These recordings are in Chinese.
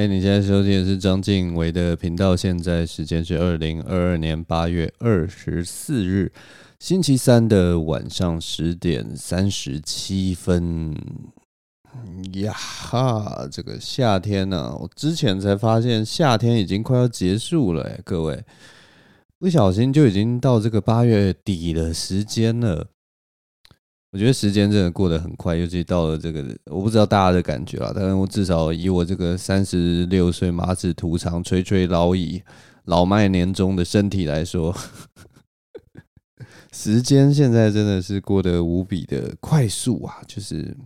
哎，你现在收听的是张静伟的频道，现在时间是二零二二年八月二十四日星期三的晚上十点三十七分。呀哈，这个夏天呢、啊，我之前才发现夏天已经快要结束了，哎，各位，不小心就已经到这个八月底的时间了。我觉得时间真的过得很快，尤其到了这个，我不知道大家的感觉啊，但是我至少以我这个三十六岁马齿徒长、垂垂老矣、老迈年终的身体来说，时间现在真的是过得无比的快速啊！就是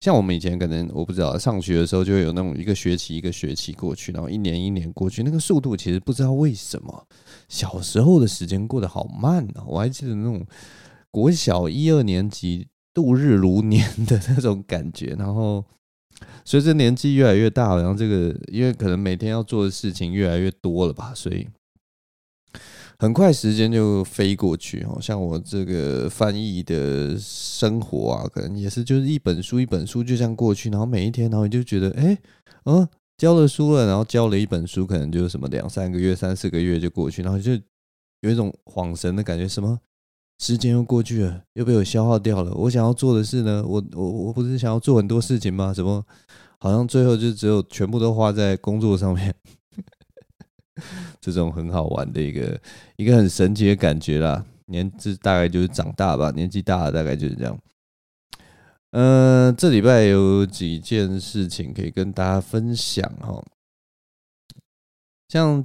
像我们以前可能我不知道上学的时候，就会有那种一个学期一个学期过去，然后一年一年过去，那个速度其实不知道为什么小时候的时间过得好慢啊！我还记得那种。国小一二年级度日如年的那种感觉，然后随着年纪越来越大，然后这个因为可能每天要做的事情越来越多了吧，所以很快时间就飞过去。哦，像我这个翻译的生活啊，可能也是就是一本书一本书就这样过去，然后每一天，然后你就觉得，哎，嗯，交了书了，然后交了一本书，可能就是什么两三个月、三四个月就过去，然后就有一种恍神的感觉，什么？时间又过去了，又被我消耗掉了。我想要做的事呢？我我我不是想要做很多事情吗？怎么好像最后就只有全部都花在工作上面？这种很好玩的一个一个很神奇的感觉啦。年纪大概就是长大吧，年纪大了大概就是这样。嗯、这礼拜有几件事情可以跟大家分享哈。像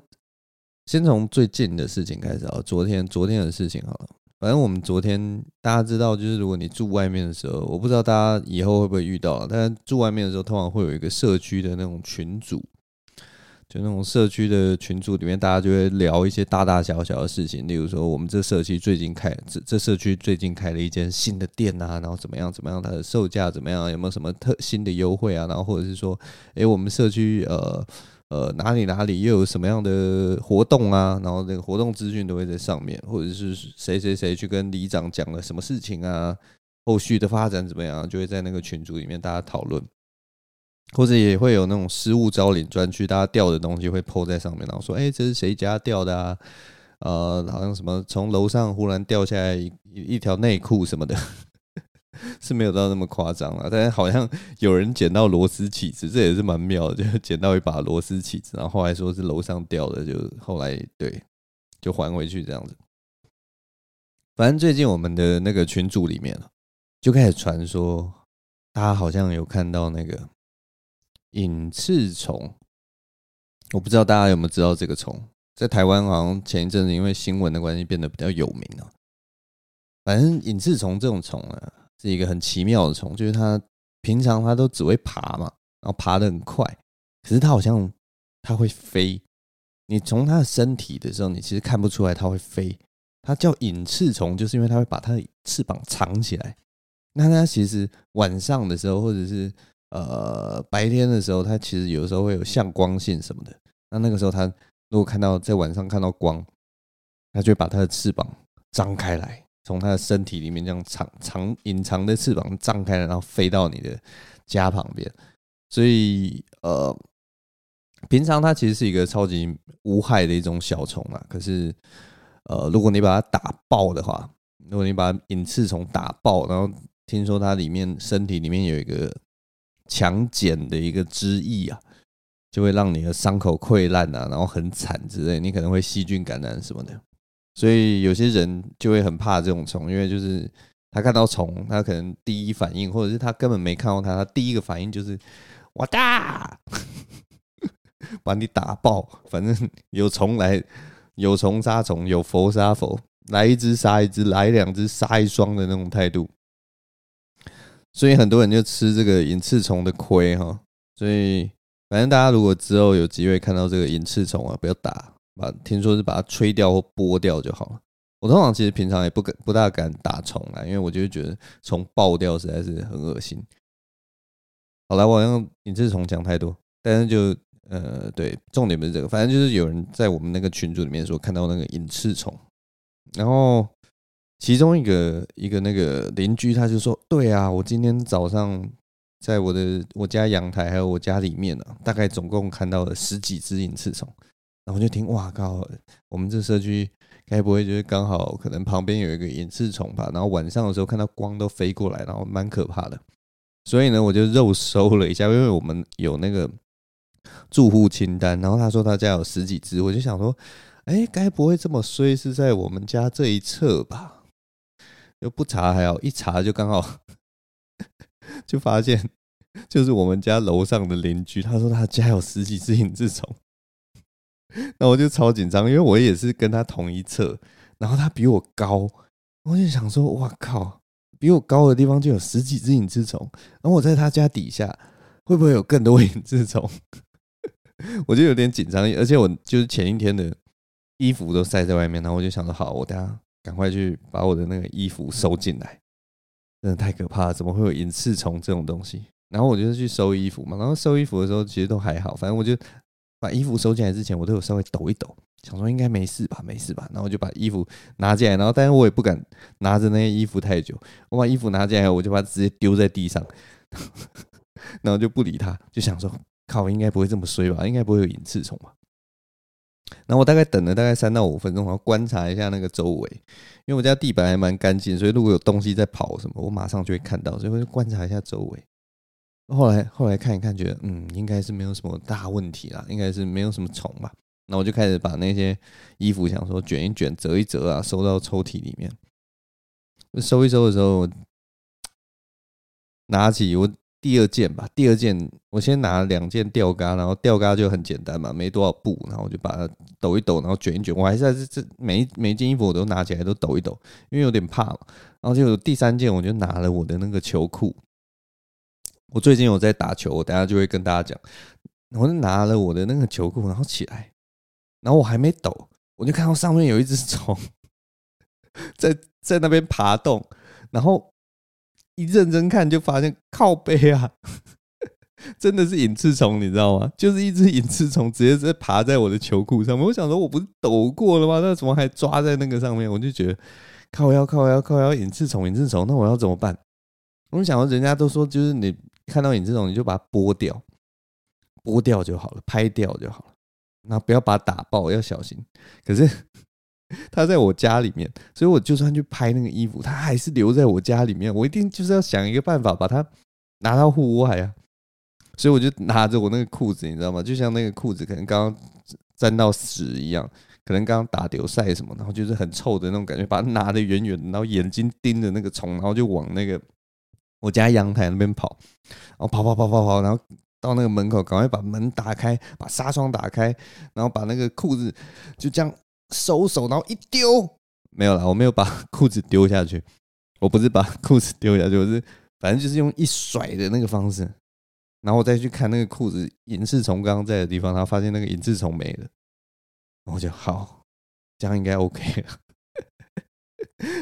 先从最近的事情开始啊，昨天昨天的事情好了。反正我们昨天大家知道，就是如果你住外面的时候，我不知道大家以后会不会遇到，但住外面的时候，通常会有一个社区的那种群组，就那种社区的群组里面，大家就会聊一些大大小小的事情，例如说我们这社区最近开这这社区最近开了一间新的店啊，然后怎么样怎么样，它的售价怎么样，有没有什么特新的优惠啊，然后或者是说，诶，我们社区呃。呃，哪里哪里又有什么样的活动啊？然后那个活动资讯都会在上面，或者是谁谁谁去跟里长讲了什么事情啊？后续的发展怎么样？就会在那个群组里面大家讨论，或者也会有那种失物招领专区，大家掉的东西会抛在上面，然后说：“哎，这是谁家掉的啊？”呃，好像什么从楼上忽然掉下来一一条内裤什么的。是没有到那么夸张了，但是好像有人捡到螺丝起子，这也是蛮妙的，就 捡到一把螺丝起子，然后后来说是楼上掉的，就后来对，就还回去这样子。反正最近我们的那个群组里面就开始传说，大家好像有看到那个隐翅虫，我不知道大家有没有知道这个虫，在台湾好像前一阵子因为新闻的关系变得比较有名了。反正隐翅虫这种虫啊。是一个很奇妙的虫，就是它平常它都只会爬嘛，然后爬得很快，可是它好像它会飞。你从它的身体的时候，你其实看不出来它会飞。它叫隐翅虫，就是因为它会把它的翅膀藏起来。那它其实晚上的时候，或者是呃白天的时候，它其实有时候会有向光性什么的。那那个时候，它如果看到在晚上看到光，它就会把它的翅膀张开来。从它的身体里面这样藏藏隐藏的翅膀张开了，然后飞到你的家旁边。所以呃，平常它其实是一个超级无害的一种小虫啊。可是呃，如果你把它打爆的话，如果你把隐翅虫打爆，然后听说它里面身体里面有一个强碱的一个汁液啊，就会让你的伤口溃烂啊，然后很惨之类，你可能会细菌感染什么的。所以有些人就会很怕这种虫，因为就是他看到虫，他可能第一反应，或者是他根本没看到它，他第一个反应就是“我打”，把你打爆。反正有虫来，有虫杀虫，有佛杀佛，来一只杀一只，来两只杀一双的那种态度。所以很多人就吃这个隐翅虫的亏哈。所以反正大家如果之后有机会看到这个隐翅虫啊，不要打。把听说是把它吹掉或剥掉就好了。我通常其实平常也不敢不大敢打虫啊，因为我就觉得虫爆掉实在是很恶心。好了，我好像隐翅虫讲太多，但是就呃对，重点不是这个，反正就是有人在我们那个群组里面说看到那个隐翅虫，然后其中一个一个那个邻居他就说：“对啊，我今天早上在我的我家阳台还有我家里面呢、啊，大概总共看到了十几只隐翅虫。然后就听，哇靠！我们这社区该不会就是刚好可能旁边有一个隐翅虫吧？然后晚上的时候看到光都飞过来，然后蛮可怕的。所以呢，我就肉搜了一下，因为我们有那个住户清单，然后他说他家有十几只，我就想说，哎，该不会这么衰是在我们家这一侧吧？又不查还好，一查就刚好 就发现，就是我们家楼上的邻居，他说他家有十几只隐翅虫。那我就超紧张，因为我也是跟他同一侧，然后他比我高，我就想说，哇靠，比我高的地方就有十几只隐翅虫，然后我在他家底下会不会有更多 隐翅虫？我就有点紧张，而且我就是前一天的衣服都晒在外面，然后我就想说，好，我等下赶快去把我的那个衣服收进来，真的太可怕了，怎么会有隐翅虫这种东西？然后我就去收衣服嘛，然后收衣服的时候其实都还好，反正我就。把衣服收进来之前，我都有稍微抖一抖，想说应该没事吧，没事吧。然后我就把衣服拿进来，然后但是我也不敢拿着那些衣服太久。我把衣服拿进来，我就把它直接丢在地上，然后就不理他，就想说靠，应该不会这么衰吧，应该不会有隐翅虫吧。然后我大概等了大概三到五分钟，然后观察一下那个周围，因为我家地板还蛮干净，所以如果有东西在跑什么，我马上就会看到，所以我就观察一下周围。后来后来看一看，觉得嗯，应该是没有什么大问题啦，应该是没有什么虫吧。那我就开始把那些衣服想说卷一卷、折一折啊，收到抽屉里面。收一收的时候，拿起我第二件吧，第二件我先拿两件吊嘎，然后吊嘎就很简单嘛，没多少布，然后我就把它抖一抖，然后卷一卷。我还是在这这每每件衣服我都拿起来都抖一抖，因为有点怕嘛。然后就第三件，我就拿了我的那个球裤。我最近有在打球，我等下就会跟大家讲。我就拿了我的那个球裤，然后起来，然后我还没抖，我就看到上面有一只虫在在那边爬动，然后一认真看就发现靠背啊，真的是隐翅虫，你知道吗？就是一只隐翅虫直接在爬在我的球裤上面。我想说，我不是抖过了吗？那怎么还抓在那个上面？我就觉得靠腰靠腰靠腰，隐翅虫隐翅虫，那我要怎么办？我想说，人家都说就是你。看到你这种，你就把它剥掉，剥掉就好了，拍掉就好了。那不要把它打爆，要小心。可是 它在我家里面，所以我就算去拍那个衣服，它还是留在我家里面。我一定就是要想一个办法把它拿到户外啊。所以我就拿着我那个裤子，你知道吗？就像那个裤子可能刚刚沾到屎一样，可能刚刚打流赛什么，然后就是很臭的那种感觉，把它拿得远远，然后眼睛盯着那个虫，然后就往那个。我家阳台那边跑，然后跑跑跑跑跑，然后到那个门口，赶快把门打开，把纱窗打开，然后把那个裤子就这样收手，然后一丢，没有了，我没有把裤子丢下去，我不是把裤子丢下去，我是反正就是用一甩的那个方式，然后我再去看那个裤子隐翅虫刚刚在的地方，然后发现那个隐翅虫没了，我就好，这样应该 OK 了。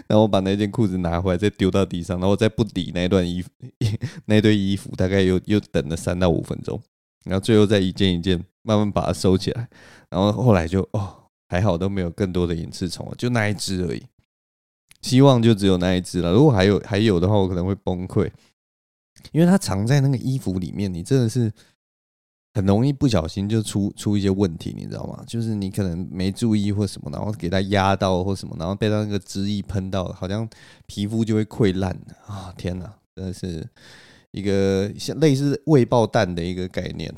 然后我把那件裤子拿回来，再丢到地上，然后再不理那段衣服，那堆衣服，大概又又等了三到五分钟，然后最后再一件一件慢慢把它收起来，然后后来就哦，还好都没有更多的隐翅虫了，就那一只而已。希望就只有那一只了，如果还有还有的话，我可能会崩溃，因为它藏在那个衣服里面，你真的是。很容易不小心就出出一些问题，你知道吗？就是你可能没注意或什么，然后给它压到或什么，然后被它那个汁液喷到，好像皮肤就会溃烂啊！天哪，真的是一个像类似未爆弹的一个概念。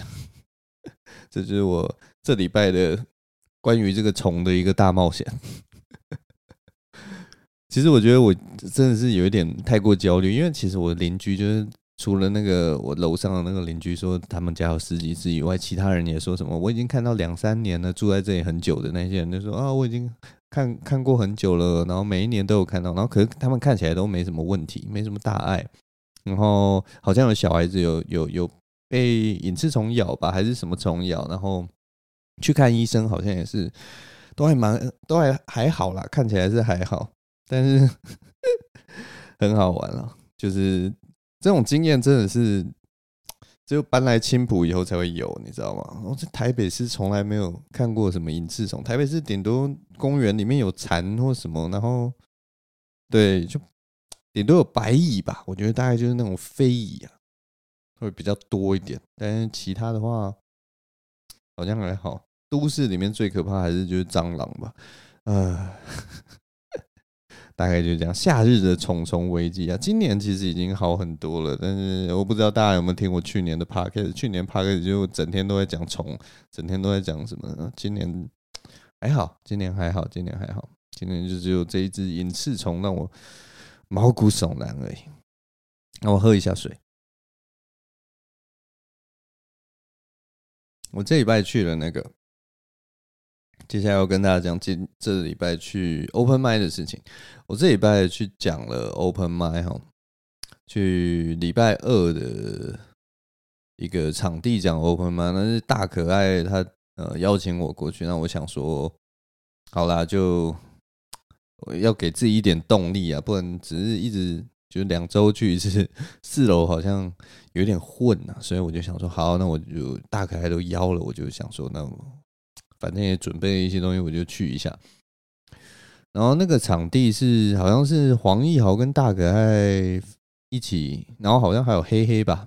这就是我这礼拜的关于这个虫的一个大冒险。其实我觉得我真的是有一点太过焦虑，因为其实我邻居就是。除了那个我楼上的那个邻居说他们家有十几只以外，其他人也说什么我已经看到两三年了，住在这里很久的那些人就说啊，我已经看看过很久了，然后每一年都有看到，然后可是他们看起来都没什么问题，没什么大碍，然后好像有小孩子有有有被隐翅虫咬吧，还是什么虫咬，然后去看医生，好像也是都还蛮 都还还好啦，看起来是还好，但是 很好玩了，就是。这种经验真的是只有搬来青浦以后才会有，你知道吗？我在台北市从来没有看过什么隐翅虫，台北市顶多公园里面有蝉或什么，然后对，就顶多有白蚁吧。我觉得大概就是那种飞蚁啊，会比较多一点，但是其他的话好像还好。都市里面最可怕还是就是蟑螂吧，呃，大概就是这样。夏日的虫虫危机啊，今年其实已经好很多了，但是我不知道大家有没有听过去年的 podcast，去年 podcast 就整天都在讲虫，整天都在讲什么？今年还好，今年还好，今年还好，今年就只有这一只隐翅虫让我毛骨悚然而已。那我喝一下水。我这礼拜去了那个。接下来要跟大家讲今这礼拜去 Open m i d 的事情。我这礼拜去讲了 Open m i d 哈，去礼拜二的一个场地讲 Open m i d 那是大可爱他呃邀请我过去，那我想说，好啦，就要给自己一点动力啊，不能只是一直就两周去一次，四楼好像有点混啊，所以我就想说，好，那我就大可爱都邀了，我就想说，那。反正也准备了一些东西，我就去一下。然后那个场地是好像是黄义豪跟大可爱一起，然后好像还有黑黑吧，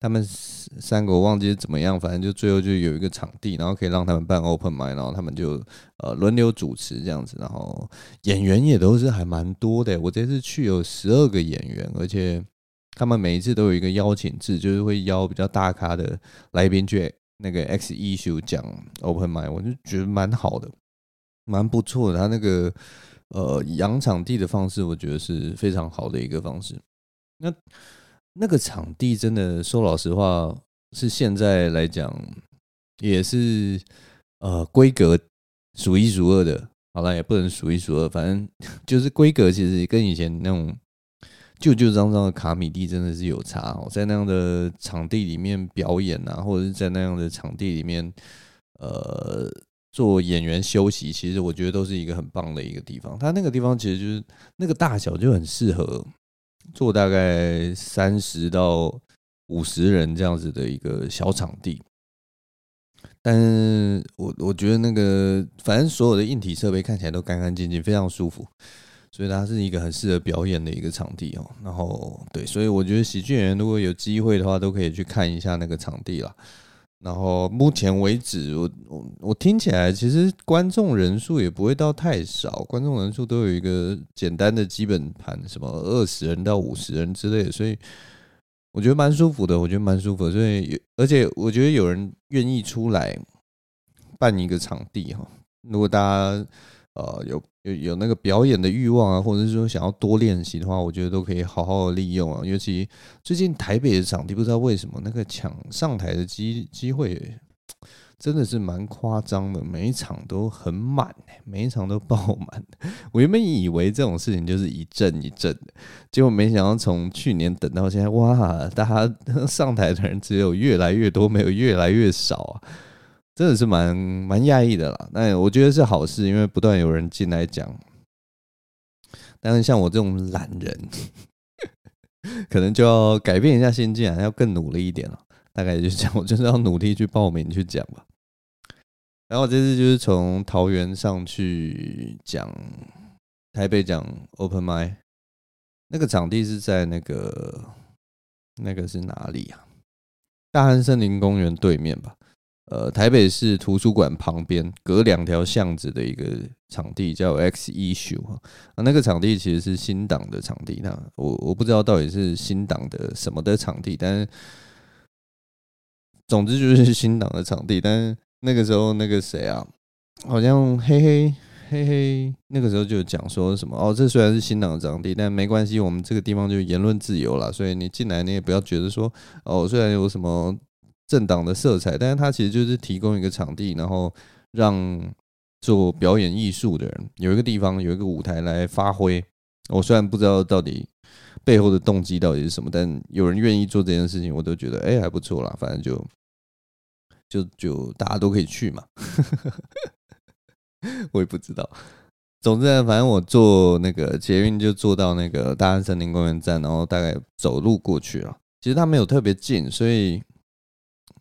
他们三个我忘记是怎么样，反正就最后就有一个场地，然后可以让他们办 open mic，然后他们就呃轮流主持这样子，然后演员也都是还蛮多的。我这次去有十二个演员，而且他们每一次都有一个邀请制，就是会邀比较大咖的来宾去。那个 X Issue 讲 Open Mic，我就觉得蛮好的，蛮不错的。他那个呃养场地的方式，我觉得是非常好的一个方式。那那个场地真的说老实话，是现在来讲也是呃规格数一数二的。好了，也不能数一数二，反正 就是规格其实跟以前那种。旧旧脏脏的卡米蒂真的是有差哦，在那样的场地里面表演啊，或者是在那样的场地里面，呃，做演员休息，其实我觉得都是一个很棒的一个地方。它那个地方其实就是那个大小就很适合做大概三十到五十人这样子的一个小场地。但是我我觉得那个反正所有的硬体设备看起来都干干净净，非常舒服。所以它是一个很适合表演的一个场地哦，然后对，所以我觉得喜剧演员如果有机会的话，都可以去看一下那个场地啦。然后目前为止，我我我听起来其实观众人数也不会到太少，观众人数都有一个简单的基本盘，什么二十人到五十人之类的，所以我觉得蛮舒服的，我觉得蛮舒服。所以而且我觉得有人愿意出来办一个场地哈，如果大家。呃，有有有那个表演的欲望啊，或者是说想要多练习的话，我觉得都可以好好的利用啊。尤其最近台北的场地，不知道为什么那个抢上台的机机会真的是蛮夸张的，每一场都很满，每一场都爆满。我原本以为这种事情就是一阵一阵的，结果没想到从去年等到现在，哇，大家上台的人只有越来越多，没有越来越少啊。真的是蛮蛮讶异的啦，那我觉得是好事，因为不断有人进来讲。但是像我这种懒人，可能就要改变一下心境啊，要更努力一点了。大概就是这样，我就是要努力去报名去讲吧。然后这次就是从桃园上去讲台北讲 Open Mic，那个场地是在那个那个是哪里啊？大安森林公园对面吧。呃，台北市图书馆旁边隔两条巷子的一个场地叫 X Issue，啊，那个场地其实是新党的场地，那我我不知道到底是新党的什么的场地，但是总之就是 新党的场地。但是那个时候那个谁啊，好像嘿嘿嘿嘿，那个时候就讲说什么哦，这虽然是新党的场地，但没关系，我们这个地方就言论自由了，所以你进来你也不要觉得说哦，虽然有什么。政党的色彩，但是它其实就是提供一个场地，然后让做表演艺术的人有一个地方，有一个舞台来发挥。我虽然不知道到底背后的动机到底是什么，但有人愿意做这件事情，我都觉得哎还不错啦。反正就就就大家都可以去嘛。我也不知道。总之，反正我坐那个捷运就坐到那个大安森林公园站，然后大概走路过去了。其实它没有特别近，所以。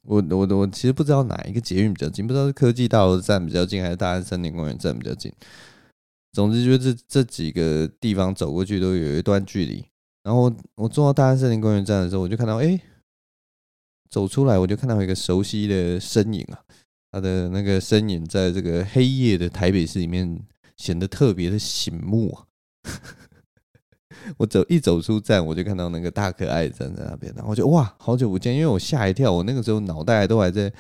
我我我其实不知道哪一个捷运比较近，不知道是科技大楼站比较近，还是大安森林公园站比较近。总之就是这这几个地方走过去都有一段距离。然后我坐到大安森林公园站的时候，我就看到，哎，走出来，我就看到一个熟悉的身影啊，他的那个身影在这个黑夜的台北市里面显得特别的醒目啊。我走一走出站，我就看到那个大可爱站在那边，然后我就哇，好久不见，因为我吓一跳，我那个时候脑袋都还在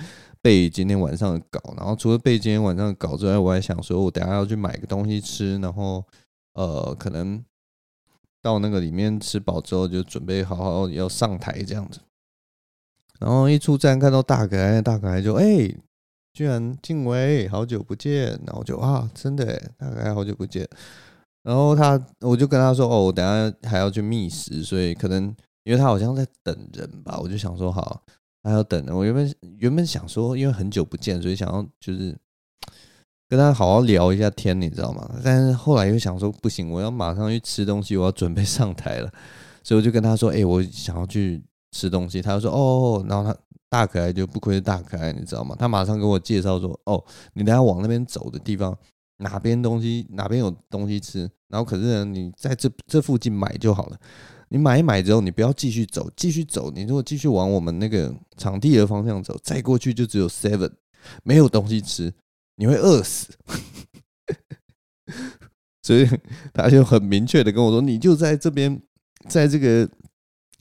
背今天晚上的稿，然后除了背今天晚上的稿之外，我还想说我等下要去买个东西吃，然后呃，可能到那个里面吃饱之后就准备好好要上台这样子，然后一出站看到大可爱，大可爱就哎、居然静伟，好久不见，然后就啊，真的，大可爱好久不见。然后他，我就跟他说：“哦，我等下还要去觅食，所以可能因为他好像在等人吧，我就想说好，他要等人。我原本原本想说，因为很久不见，所以想要就是跟他好好聊一下天，你知道吗？但是后来又想说不行，我要马上去吃东西，我要准备上台了，所以我就跟他说：哎，我想要去吃东西。他就说：哦，然后他大可爱就不愧是大可爱，你知道吗？他马上跟我介绍说：哦，你等下往那边走的地方。”哪边东西哪边有东西吃，然后可是呢，你在这这附近买就好了。你买一买之后，你不要继续走，继续走。你如果继续往我们那个场地的方向走，再过去就只有 Seven，没有东西吃，你会饿死。所以他就很明确的跟我说：“你就在这边，在这个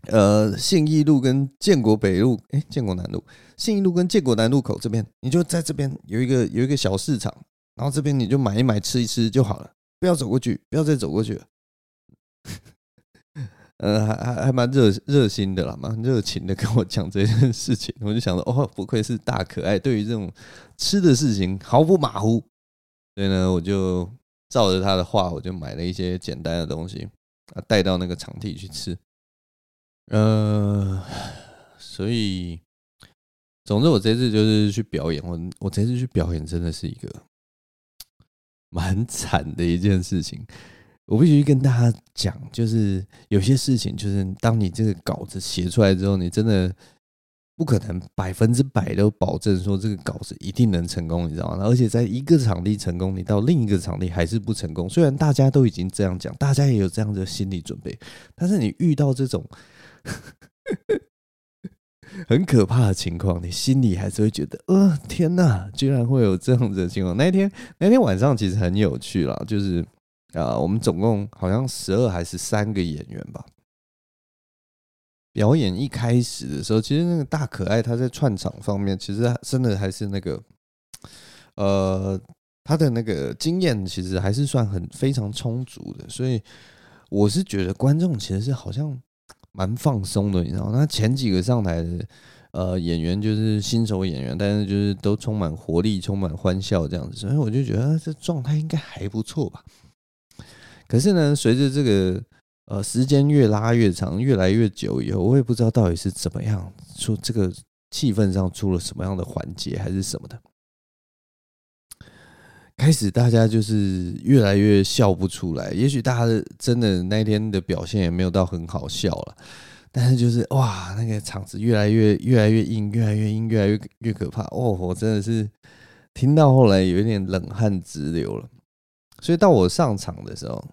呃信义路跟建国北路，哎，建国南路，信义路跟建国南路口这边，你就在这边有一个有一个小市场。”然后这边你就买一买吃一吃就好了，不要走过去，不要再走过去了。呃，还还还蛮热热心的啦，蛮热情的跟我讲这件事情。我就想说，哦，不愧是大可爱，对于这种吃的事情毫不马虎。所以呢，我就照着他的话，我就买了一些简单的东西啊，带到那个场地去吃。呃，所以，总之我这次就是去表演，我我这次去表演真的是一个。蛮惨的一件事情，我必须跟大家讲，就是有些事情，就是当你这个稿子写出来之后，你真的不可能百分之百都保证说这个稿子一定能成功，你知道吗？而且在一个场地成功，你到另一个场地还是不成功。虽然大家都已经这样讲，大家也有这样的心理准备，但是你遇到这种。很可怕的情况，你心里还是会觉得，呃，天哪，居然会有这样子的情况。那天那天晚上其实很有趣啦，就是啊、我们总共好像十二还是三个演员吧。表演一开始的时候，其实那个大可爱他在串场方面，其实真的还是那个，呃，他的那个经验其实还是算很非常充足的，所以我是觉得观众其实是好像。蛮放松的，你知道？那前几个上台的呃演员就是新手演员，但是就是都充满活力、充满欢笑这样子，所以我就觉得这状态应该还不错吧。可是呢，随着这个呃时间越拉越长、越来越久以后，我也不知道到底是怎么样，说这个气氛上出了什么样的环节，还是什么的。开始大家就是越来越笑不出来，也许大家真的那天的表现也没有到很好笑了，但是就是哇，那个场子越来越越来越硬，越来越硬，越来越越可怕哦！我真的是听到后来有一点冷汗直流了，所以到我上场的时候。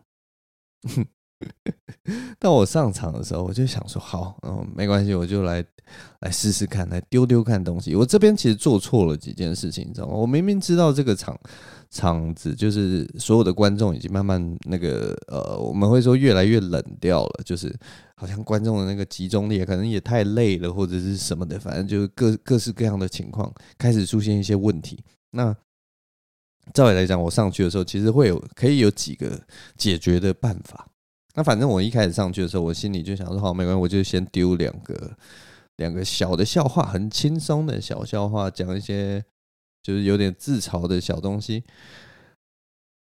到我上场的时候，我就想说好，嗯，没关系，我就来来试试看，来丢丢看东西。我这边其实做错了几件事情，你知道吗？我明明知道这个场场子就是所有的观众已经慢慢那个呃，我们会说越来越冷掉了，就是好像观众的那个集中力可能也太累了，或者是什么的，反正就是各各式各样的情况开始出现一些问题。那照理来讲，我上去的时候，其实会有可以有几个解决的办法。那反正我一开始上去的时候，我心里就想说，好，没关系，我就先丢两个两个小的笑话，很轻松的小笑话，讲一些就是有点自嘲的小东西。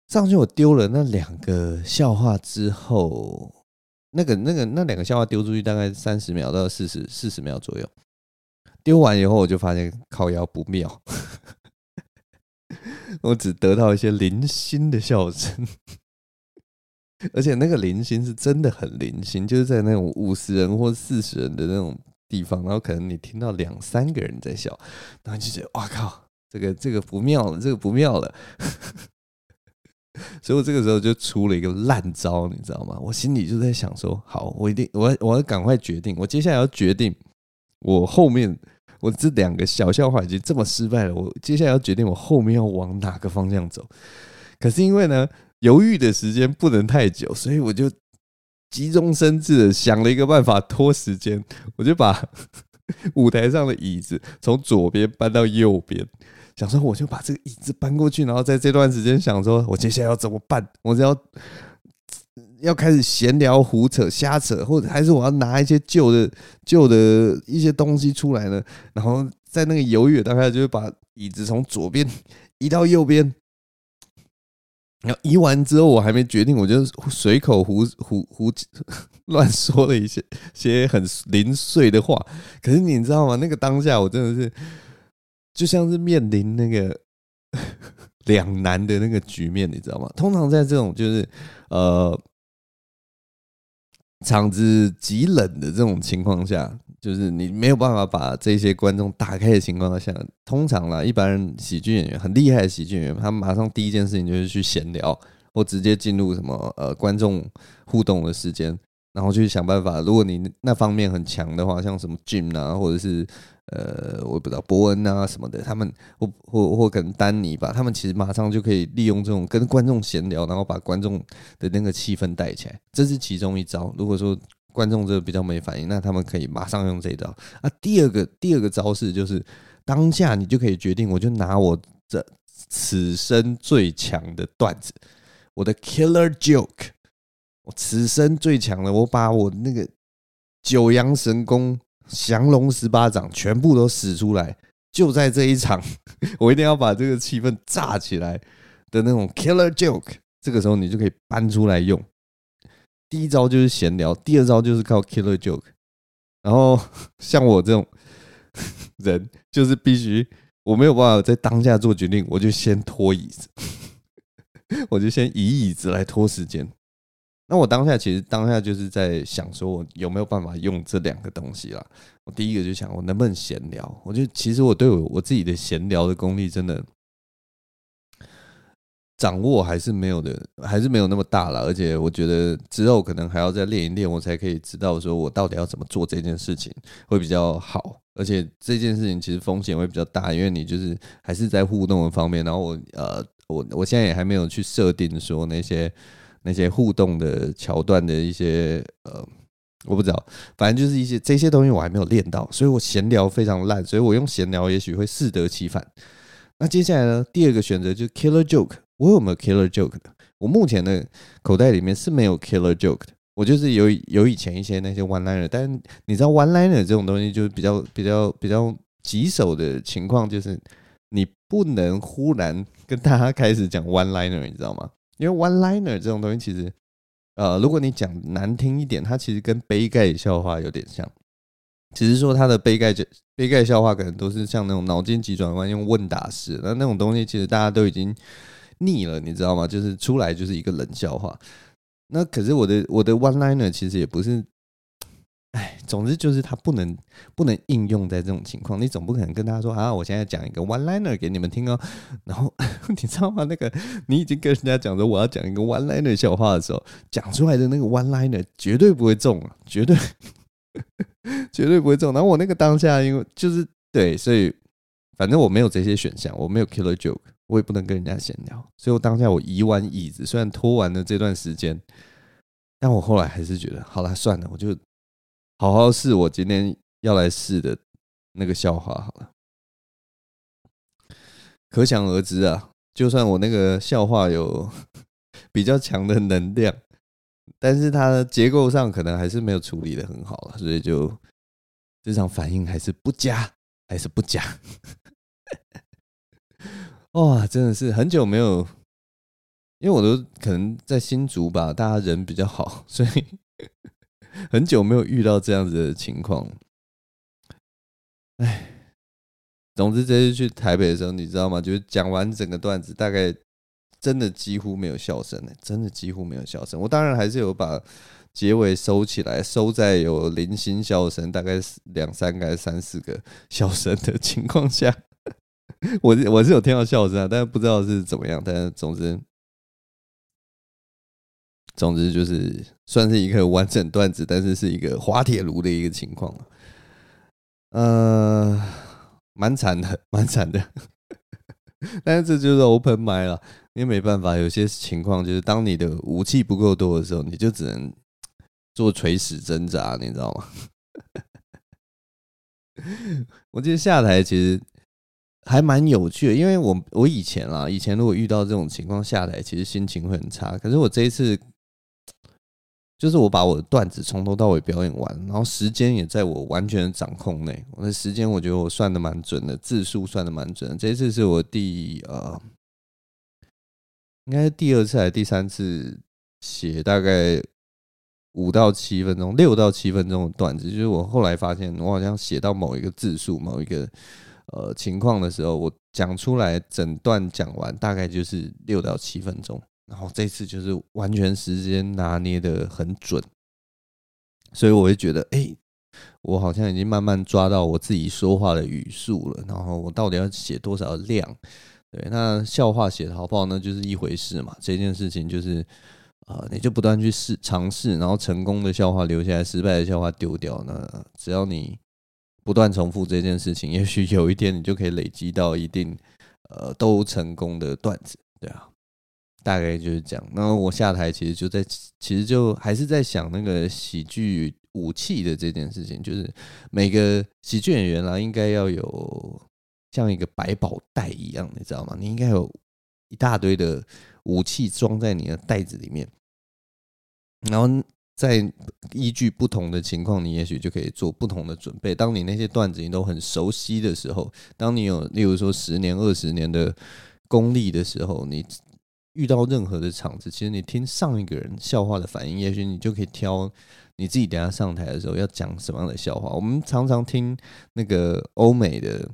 上去我丢了那两个笑话之后，那个那个那两个笑话丢出去大概三十秒到四十四十秒左右，丢完以后我就发现靠腰不妙，我只得到一些零星的笑声。而且那个零星是真的很零星，就是在那种五十人或四十人的那种地方，然后可能你听到两三个人在笑，然后就觉得哇靠，这个这个不妙了，这个不妙了。所以我这个时候就出了一个烂招，你知道吗？我心里就在想说，好，我一定我要我要赶快决定，我接下来要决定我后面我这两个小笑话已经这么失败了，我接下来要决定我后面要往哪个方向走。可是因为呢，犹豫的时间不能太久，所以我就急中生智的想了一个办法拖时间，我就把 舞台上的椅子从左边搬到右边，想说我就把这个椅子搬过去，然后在这段时间想说我接下来要怎么办，我只要。要开始闲聊、胡扯、瞎扯，或者还是我要拿一些旧的、旧的一些东西出来呢？然后在那个犹豫，大概就会把椅子从左边移到右边。然后移完之后，我还没决定，我就随口胡胡胡 乱说了一些些很零碎的话。可是你知道吗？那个当下，我真的是就像是面临那个 两难的那个局面，你知道吗？通常在这种就是呃。场子极冷的这种情况下，就是你没有办法把这些观众打开的情况下，通常啦，一般人喜剧演员很厉害的喜剧演员，他马上第一件事情就是去闲聊，或直接进入什么呃观众互动的时间，然后去想办法。如果你那方面很强的话，像什么 Jim 啊，或者是。呃，我也不知道伯恩啊什么的，他们或或或可能丹尼吧，他们其实马上就可以利用这种跟观众闲聊，然后把观众的那个气氛带起来，这是其中一招。如果说观众这比较没反应，那他们可以马上用这一招。啊，第二个第二个招式就是当下你就可以决定，我就拿我这此生最强的段子，我的 killer joke，我此生最强的，我把我那个九阳神功。降龙十八掌全部都使出来，就在这一场，我一定要把这个气氛炸起来的那种 killer joke。这个时候你就可以搬出来用。第一招就是闲聊，第二招就是靠 killer joke。然后 像我这种 人，就是必须我没有办法在当下做决定，我就先拖椅子，我就先以椅子来拖时间。那我当下其实当下就是在想说，我有没有办法用这两个东西啦？我第一个就想，我能不能闲聊？我就其实我对我我自己的闲聊的功力真的掌握还是没有的，还是没有那么大了。而且我觉得之后可能还要再练一练，我才可以知道说我到底要怎么做这件事情会比较好。而且这件事情其实风险会比较大，因为你就是还是在互动的方面。然后我呃，我我现在也还没有去设定说那些。那些互动的桥段的一些呃，我不知道，反正就是一些这些东西我还没有练到，所以我闲聊非常烂，所以我用闲聊也许会适得其反。那接下来呢，第二个选择就是 killer joke，我有没有 killer joke 的？我目前的口袋里面是没有 killer joke 的，我就是有有以前一些那些 one liner，但是你知道 one liner 这种东西就是比较比较比较棘手的情况，就是你不能忽然跟大家开始讲 one liner，你知道吗？因为 one liner 这种东西，其实，呃，如果你讲难听一点，它其实跟杯盖笑话有点像，只是说它的杯盖就杯盖笑话可能都是像那种脑筋急转弯用问答式，那那种东西其实大家都已经腻了，你知道吗？就是出来就是一个冷笑话。那可是我的我的 one liner 其实也不是。哎，总之就是它不能不能应用在这种情况，你总不可能跟他说啊，我现在讲一个 one liner 给你们听哦，然后 你知道吗？那个你已经跟人家讲说我要讲一个 one liner 笑话的时候，讲出来的那个 one liner 绝对不会中啊，绝对 绝对不会中。然后我那个当下，因为就是对，所以反正我没有这些选项，我没有 killer joke，我也不能跟人家闲聊，所以我当下我移完椅子，虽然拖完了这段时间，但我后来还是觉得好了，算了，我就。好好试我今天要来试的那个笑话好了，可想而知啊，就算我那个笑话有 比较强的能量，但是它的结构上可能还是没有处理得很好了，所以就这场反应还是不佳，还是不佳。哇，真的是很久没有，因为我都可能在新竹吧，大家人比较好，所以。很久没有遇到这样子的情况，哎，总之这次去台北的时候，你知道吗？就是讲完整个段子，大概真的几乎没有笑声，真的几乎没有笑声。我当然还是有把结尾收起来，收在有零星笑声，大概两三个、三四个笑声的情况下，我我是有听到笑声啊，但是不知道是怎么样。但是总之。总之就是算是一个完整段子，但是是一个滑铁卢的一个情况。呃，蛮惨的，蛮惨的。但是这就是 open m i 了，因为没办法，有些情况就是当你的武器不够多的时候，你就只能做垂死挣扎，你知道吗？我记得下台其实还蛮有趣的，因为我我以前啊，以前如果遇到这种情况下来，其实心情会很差。可是我这一次。就是我把我的段子从头到尾表演完，然后时间也在我完全的掌控内。我的时间我觉得我算的蛮准的，字数算的蛮准。这一次是我第呃，应该是第二次还是第三次写大概五到七分钟、六到七分钟的段子。就是我后来发现，我好像写到某一个字数、某一个呃情况的时候，我讲出来整段讲完大概就是六到七分钟。然后这次就是完全时间拿捏得很准，所以我会觉得，哎，我好像已经慢慢抓到我自己说话的语速了。然后我到底要写多少量？对，那笑话写的好不好呢？就是一回事嘛。这件事情就是，呃，你就不断去试尝试，然后成功的笑话留下来，失败的笑话丢掉。那只要你不断重复这件事情，也许有一天你就可以累积到一定，呃，都成功的段子，对啊。大概就是这样，然后我下台其实就在，其实就还是在想那个喜剧武器的这件事情，就是每个喜剧演员啦，应该要有像一个百宝袋一样，你知道吗？你应该有一大堆的武器装在你的袋子里面，然后在依据不同的情况，你也许就可以做不同的准备。当你那些段子你都很熟悉的时候，当你有例如说十年、二十年的功力的时候，你。遇到任何的场子，其实你听上一个人笑话的反应，也许你就可以挑你自己等下上台的时候要讲什么样的笑话。我们常常听那个欧美的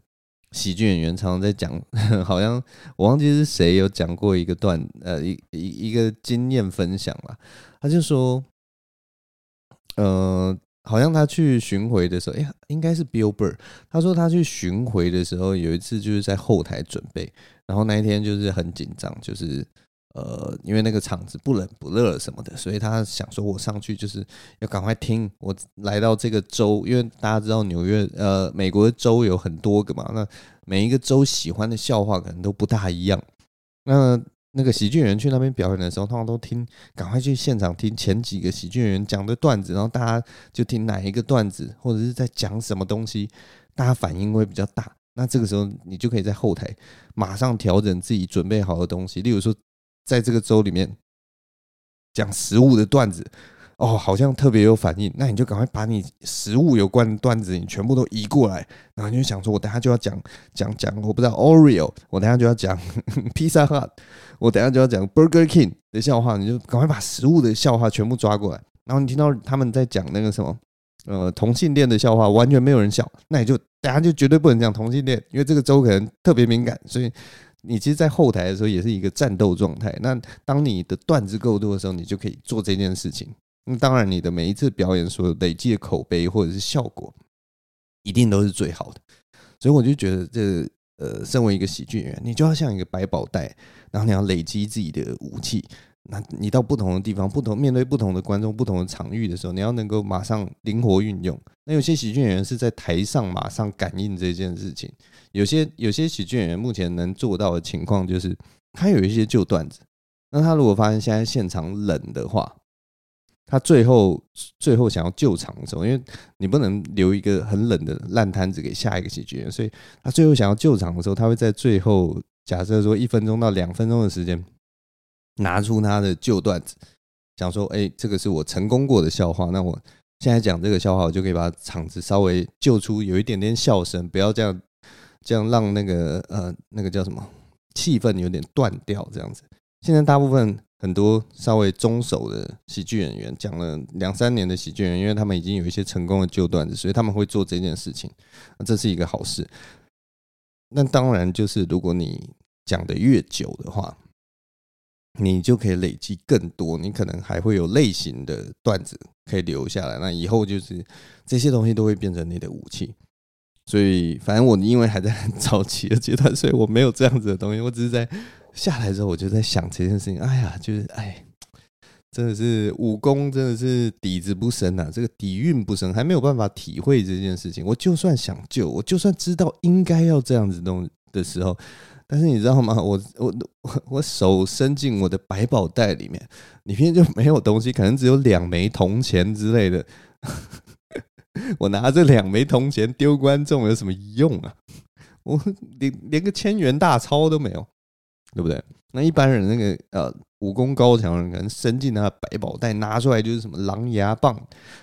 喜剧演员常常在讲，好像我忘记是谁有讲过一个段，呃，一一一个经验分享了。他就说，呃，好像他去巡回的时候，哎，应该是 Bill Burr。他说他去巡回的时候，有一次就是在后台准备，然后那一天就是很紧张，就是。呃，因为那个场子不冷不热什么的，所以他想说，我上去就是要赶快听。我来到这个州，因为大家知道纽约，呃，美国的州有很多个嘛，那每一个州喜欢的笑话可能都不大一样。那那个喜剧人去那边表演的时候，通常都听，赶快去现场听前几个喜剧人讲的段子，然后大家就听哪一个段子，或者是在讲什么东西，大家反应会比较大。那这个时候你就可以在后台马上调整自己准备好的东西，例如说。在这个周里面讲食物的段子，哦，好像特别有反应，那你就赶快把你食物有关的段子，你全部都移过来，然后你就想说，我等下就要讲讲讲，我不知道 Oreo，我等下就要讲 Pizza Hut，我等下就要讲 Burger King 的笑话，你就赶快把食物的笑话全部抓过来，然后你听到他们在讲那个什么，呃，同性恋的笑话，完全没有人笑，那你就等下就绝对不能讲同性恋，因为这个州可能特别敏感，所以。你其实，在后台的时候也是一个战斗状态。那当你的段子够多的时候，你就可以做这件事情。那当然，你的每一次表演所累积的口碑或者是效果，一定都是最好的。所以我就觉得，这呃，身为一个喜剧演员，你就要像一个百宝袋，然后你要累积自己的武器。那你到不同的地方，不同面对不同的观众、不同的场域的时候，你要能够马上灵活运用。那有些喜剧演员是在台上马上感应这件事情，有些有些喜剧演员目前能做到的情况就是，他有一些旧段子，那他如果发现现在现场冷的话，他最后最后想要救场的时候，因为你不能留一个很冷的烂摊子给下一个喜剧演员，所以他最后想要救场的时候，他会在最后假设说一分钟到两分钟的时间。拿出他的旧段子，想说：“哎，这个是我成功过的笑话。那我现在讲这个笑话，我就可以把场子稍微救出有一点点笑声，不要这样，这样让那个呃那个叫什么气氛有点断掉。这样子，现在大部分很多稍微中手的喜剧演员，讲了两三年的喜剧演员，因为他们已经有一些成功的旧段子，所以他们会做这件事情。那这是一个好事。那当然，就是如果你讲得越久的话。”你就可以累积更多，你可能还会有类型的段子可以留下来。那以后就是这些东西都会变成你的武器。所以，反正我因为还在很早期的阶段，所以我没有这样子的东西。我只是在下来之后，我就在想这件事情。哎呀，就是哎，真的是武功真的是底子不深啊，这个底蕴不深，还没有办法体会这件事情。我就算想救，我就算知道应该要这样子弄的时候，但是你知道吗？我我我我手伸进我的百宝袋里面，里面就没有东西，可能只有两枚铜钱之类的。我拿着两枚铜钱丢观众有什么用啊？我连连个千元大钞都没有，对不对？那一般人那个呃。武功高强的人可能伸进他的百宝袋，拿出来就是什么狼牙棒、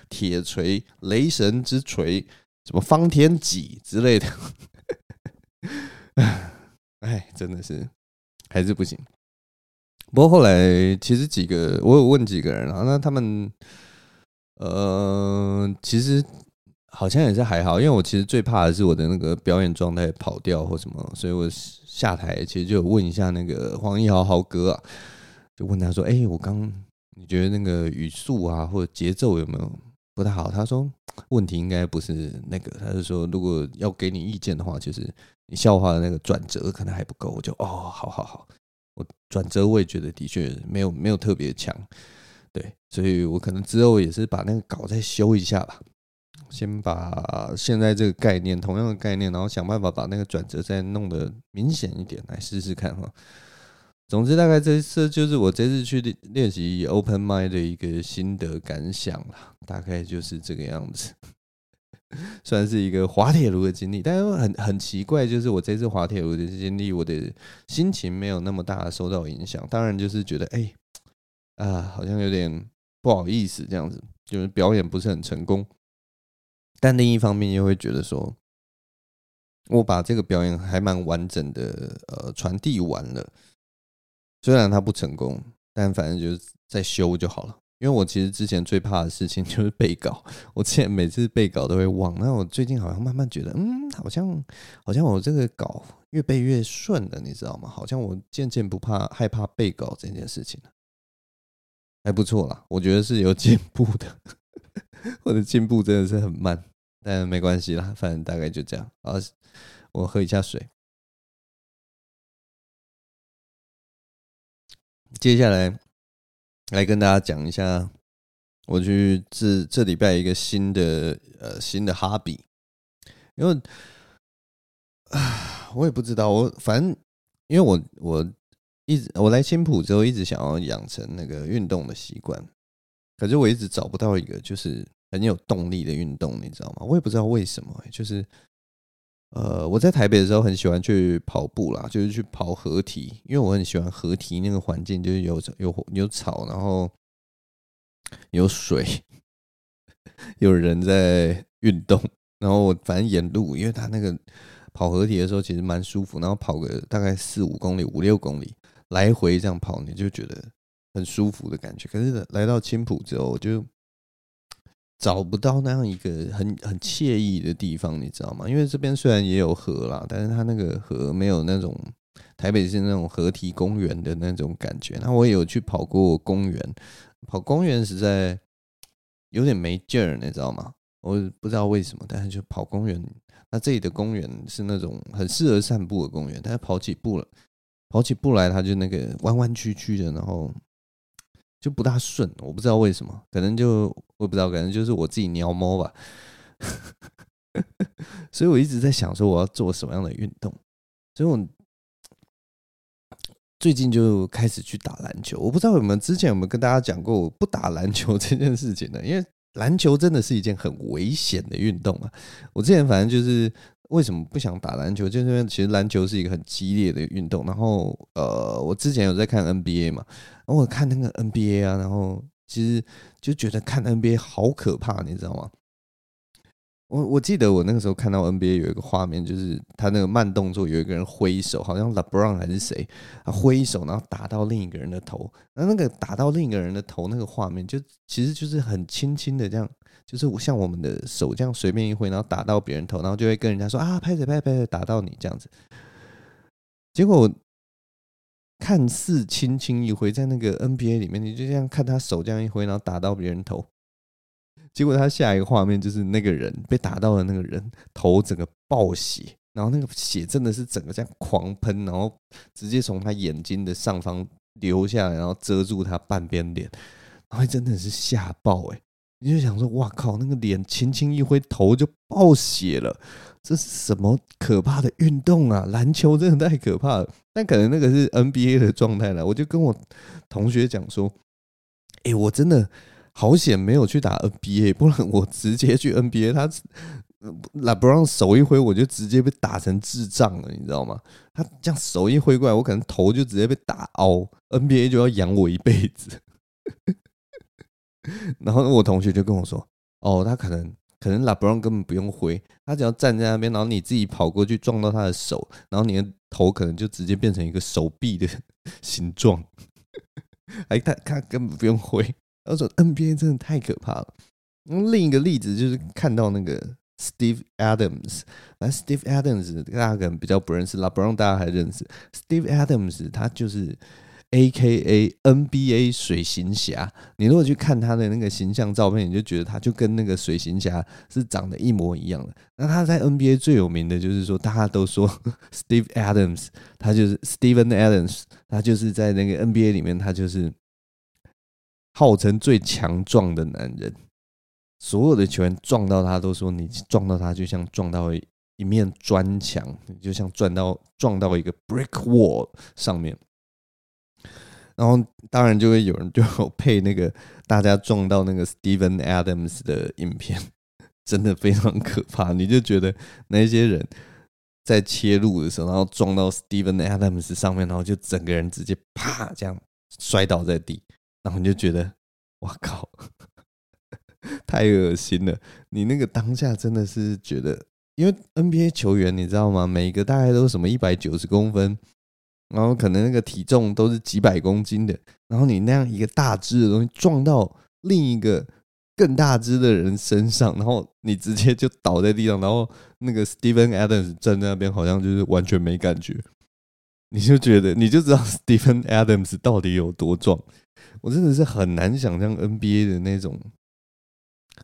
铁锤、雷神之锤、什么方天戟之类的。哎，真的是还是不行。不过后来其实几个我有问几个人啊，那他们呃，其实好像也是还好，因为我其实最怕的是我的那个表演状态跑掉或什么，所以我下台其实就问一下那个黄义豪豪哥啊。就问他说：“哎、我刚你觉得那个语速啊，或者节奏有没有不太好？”他说：“问题应该不是那个，他是说如果要给你意见的话，就是你笑话的那个转折可能还不够。”我就哦，好好好，我转折我也觉得的确没有没有特别强，对，所以我可能之后也是把那个稿再修一下吧，先把现在这个概念同样的概念，然后想办法把那个转折再弄得明显一点，来试试看哈。总之，大概这次就是我这次去练练习 open mind 的一个心得感想啦，大概就是这个样子，算是一个滑铁卢的经历。但是很很奇怪，就是我这次滑铁卢的经历，我的心情没有那么大受到影响。当然，就是觉得哎，啊，好像有点不好意思这样子，就是表演不是很成功。但另一方面又会觉得说，我把这个表演还蛮完整的呃传递完了。虽然他不成功，但反正就是再修就好了。因为我其实之前最怕的事情 就是背稿，我之前每次背稿都会忘。那我最近好像慢慢觉得，嗯，好像好像我这个稿越背越顺了，你知道吗？好像我渐渐不怕害怕背稿这件事情了，还不错啦。我觉得是有进步的，我的进步真的是很慢，但没关系啦，反正大概就这样。好，我喝一下水。接下来来跟大家讲一下，我去这这礼拜一个新的呃新的哈比，因为啊我也不知道，我反正因为我我一直我来青埔之后一直想要养成那个运动的习惯，可是我一直找不到一个就是很有动力的运动，你知道吗？我也不知道为什么，就是。呃，我在台北的时候很喜欢去跑步啦，就是去跑河堤，因为我很喜欢河堤那个环境，就是有有有草，然后有水，有人在运动，然后我反正沿路，因为他那个跑河堤的时候其实蛮舒服，然后跑个大概四五公里、五六公里来回这样跑，你就觉得很舒服的感觉。可是来到青浦之后，我就。找不到那样一个很很惬意的地方，你知道吗？因为这边虽然也有河啦，但是它那个河没有那种台北是那种河堤公园的那种感觉。那我也有去跑过公园，跑公园实在有点没劲儿，你知道吗？我不知道为什么，但是就跑公园。那这里的公园是那种很适合散步的公园，但是跑起步了，跑起步来它就那个弯弯曲曲的，然后。就不大顺，我不知道为什么，可能就我也不知道，可能就是我自己鸟猫吧。所以我一直在想说我要做什么样的运动，所以我最近就开始去打篮球。我不知道有没有之前有没有跟大家讲过我不打篮球这件事情呢？因为篮球真的是一件很危险的运动啊。我之前反正就是。为什么不想打篮球？就是因为其实篮球是一个很激烈的运动。然后，呃，我之前有在看 NBA 嘛，然后我看那个 NBA 啊，然后其实就觉得看 NBA 好可怕，你知道吗？我我记得我那个时候看到 NBA 有一个画面，就是他那个慢动作，有一个人挥手，好像 LeBron 还是谁，他挥手然后打到另一个人的头，那那个打到另一个人的头那个画面，就其实就是很轻轻的这样。就是我像我们的手这样随便一挥，然后打到别人头，然后就会跟人家说啊，拍谁拍拍打到你这样子。结果看似轻轻一挥，在那个 NBA 里面，你就这样看他手这样一挥，然后打到别人头。结果他下一个画面就是那个人被打到的那个人头整个爆血，然后那个血真的是整个这样狂喷，然后直接从他眼睛的上方流下来，然后遮住他半边脸。然后真的是吓爆哎！你就想说，哇靠，那个脸轻轻一挥，头就爆血了，这是什么可怕的运动啊？篮球真的太可怕了。但可能那个是 NBA 的状态了，我就跟我同学讲说，哎，我真的好险没有去打 NBA，不然我直接去 NBA，他。那不让手一挥，我就直接被打成智障了，你知道吗？他这样手一挥过来，我可能头就直接被打凹，NBA 就要养我一辈子。然后我同学就跟我说：“哦，他可能可能拉布朗根本不用挥，他只要站在那边，然后你自己跑过去撞到他的手，然后你的头可能就直接变成一个手臂的 形状。哎，他他根本不用挥。他说 NBA 真的太可怕了。另一个例子就是看到那个。” Steve Adams，来，Steve Adams 大家可能比较不认识，LeBron 大家还认识。Steve Adams 他就是 AKA NBA 水行侠。你如果去看他的那个形象照片，你就觉得他就跟那个水行侠是长得一模一样的。那他在 NBA 最有名的就是说，大家都说 Steve Adams，他就是 Steven Adams，他就是在那个 NBA 里面，他就是号称最强壮的男人。所有的球员撞到他都说，你撞到他就像撞到一面砖墙，就像撞到撞到一个 brick wall 上面。然后当然就会有人就配 那个大家撞到那个 Steven Adams 的影片，真的非常可怕。你就觉得那些人在切入的时候，然后撞到 Steven Adams 上面，然后就整个人直接啪这样摔倒在地，然后你就觉得我靠！太恶心了！你那个当下真的是觉得，因为 NBA 球员你知道吗？每个大概都是什么一百九十公分，然后可能那个体重都是几百公斤的，然后你那样一个大只的东西撞到另一个更大只的人身上，然后你直接就倒在地上，然后那个 Steven Adams 站在那边，好像就是完全没感觉，你就觉得你就知道 Steven Adams 到底有多壮。我真的是很难想象 NBA 的那种。